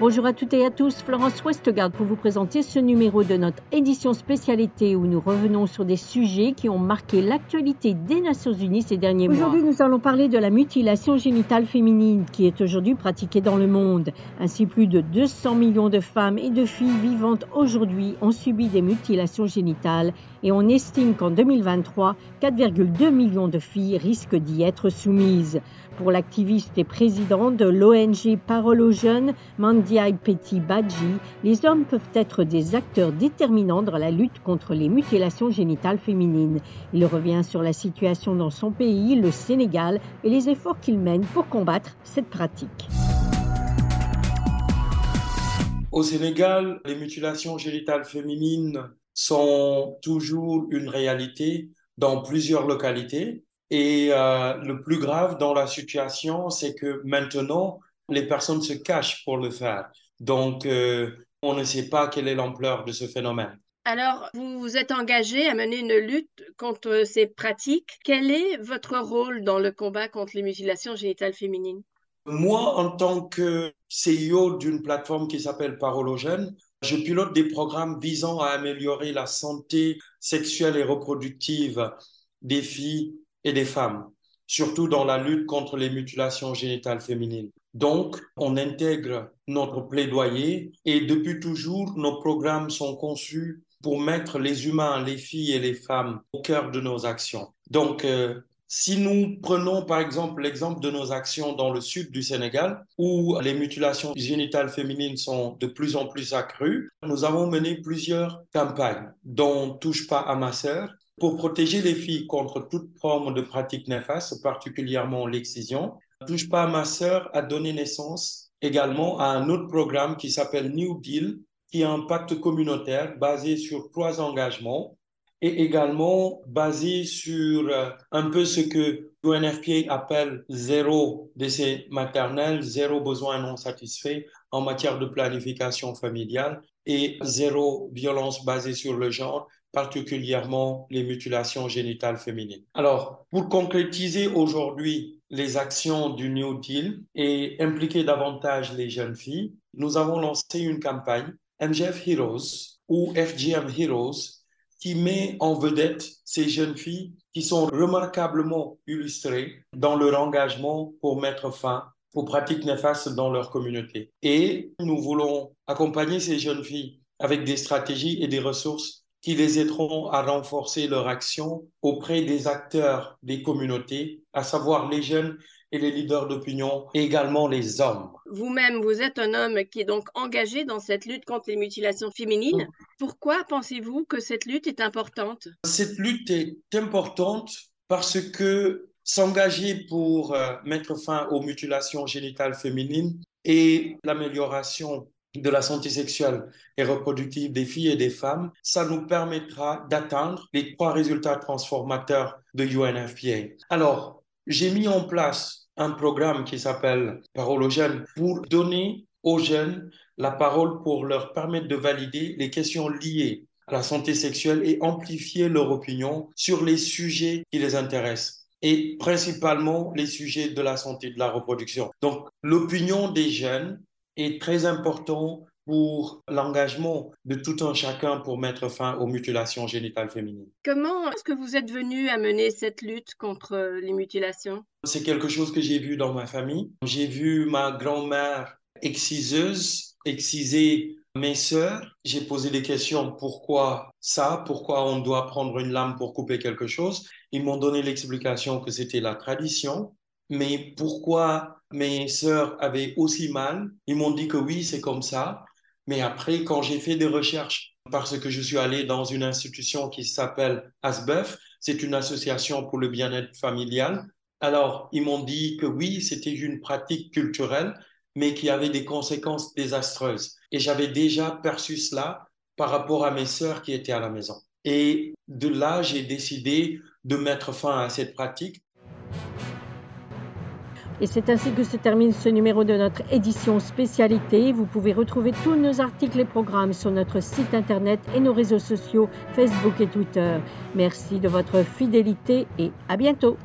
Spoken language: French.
Bonjour à toutes et à tous, Florence Westgard pour vous présenter ce numéro de notre édition spécialité où nous revenons sur des sujets qui ont marqué l'actualité des Nations Unies ces derniers mois. Aujourd'hui, nous allons parler de la mutilation génitale féminine qui est aujourd'hui pratiquée dans le monde. Ainsi, plus de 200 millions de femmes et de filles vivantes aujourd'hui ont subi des mutilations génitales et on estime qu'en 2023, 4,2 millions de filles risquent d'y être soumises. Pour l'activiste et président de l'ONG Parole aux jeunes, Mandiaï Petit Badji, les hommes peuvent être des acteurs déterminants dans la lutte contre les mutilations génitales féminines. Il revient sur la situation dans son pays, le Sénégal, et les efforts qu'il mène pour combattre cette pratique. Au Sénégal, les mutilations génitales féminines sont toujours une réalité dans plusieurs localités. Et euh, le plus grave dans la situation, c'est que maintenant, les personnes se cachent pour le faire. Donc, euh, on ne sait pas quelle est l'ampleur de ce phénomène. Alors, vous vous êtes engagé à mener une lutte contre ces pratiques. Quel est votre rôle dans le combat contre les mutilations génitales féminines? Moi, en tant que CEO d'une plateforme qui s'appelle Parologène, je pilote des programmes visant à améliorer la santé sexuelle et reproductive des filles et des femmes, surtout dans la lutte contre les mutilations génitales féminines. Donc, on intègre notre plaidoyer et depuis toujours, nos programmes sont conçus pour mettre les humains, les filles et les femmes au cœur de nos actions. Euh, si nous prenons par exemple l'exemple de nos actions dans le sud du Sénégal, où les mutilations génitales féminines sont de plus en plus accrues, nous avons mené plusieurs campagnes, dont Touche pas à ma sœur, pour protéger les filles contre toute forme de pratique néfaste, particulièrement l'excision, Touche pas à ma sœur a donné naissance également à un autre programme qui s'appelle New Deal, qui est un pacte communautaire basé sur trois engagements et également basé sur euh, un peu ce que l'UNFPA appelle zéro décès maternel, zéro besoin non satisfait en matière de planification familiale et zéro violence basée sur le genre particulièrement les mutilations génitales féminines. Alors, pour concrétiser aujourd'hui les actions du New Deal et impliquer davantage les jeunes filles, nous avons lancé une campagne MGF Heroes ou FGM Heroes qui met en vedette ces jeunes filles qui sont remarquablement illustrées dans leur engagement pour mettre fin aux pratiques néfastes dans leur communauté. Et nous voulons accompagner ces jeunes filles avec des stratégies et des ressources qui les aideront à renforcer leur action auprès des acteurs des communautés, à savoir les jeunes et les leaders d'opinion, également les hommes. Vous-même, vous êtes un homme qui est donc engagé dans cette lutte contre les mutilations féminines. Pourquoi pensez-vous que cette lutte est importante? Cette lutte est importante parce que s'engager pour euh, mettre fin aux mutilations génitales féminines et l'amélioration de la santé sexuelle et reproductive des filles et des femmes, ça nous permettra d'atteindre les trois résultats transformateurs de UNFPA. Alors, j'ai mis en place un programme qui s'appelle jeunes pour donner aux jeunes la parole pour leur permettre de valider les questions liées à la santé sexuelle et amplifier leur opinion sur les sujets qui les intéressent et principalement les sujets de la santé de la reproduction. Donc, l'opinion des jeunes est très important pour l'engagement de tout un chacun pour mettre fin aux mutilations génitales féminines. Comment est-ce que vous êtes venu à mener cette lutte contre les mutilations? C'est quelque chose que j'ai vu dans ma famille. J'ai vu ma grand-mère exciseuse, exciser mes sœurs. J'ai posé des questions pourquoi ça, pourquoi on doit prendre une lame pour couper quelque chose? Ils m'ont donné l'explication que c'était la tradition. Mais pourquoi mes sœurs avaient aussi mal? Ils m'ont dit que oui, c'est comme ça. Mais après, quand j'ai fait des recherches, parce que je suis allé dans une institution qui s'appelle ASBEF, c'est une association pour le bien-être familial. Alors, ils m'ont dit que oui, c'était une pratique culturelle, mais qui avait des conséquences désastreuses. Et j'avais déjà perçu cela par rapport à mes sœurs qui étaient à la maison. Et de là, j'ai décidé de mettre fin à cette pratique. Et c'est ainsi que se termine ce numéro de notre édition spécialité. Vous pouvez retrouver tous nos articles et programmes sur notre site internet et nos réseaux sociaux Facebook et Twitter. Merci de votre fidélité et à bientôt.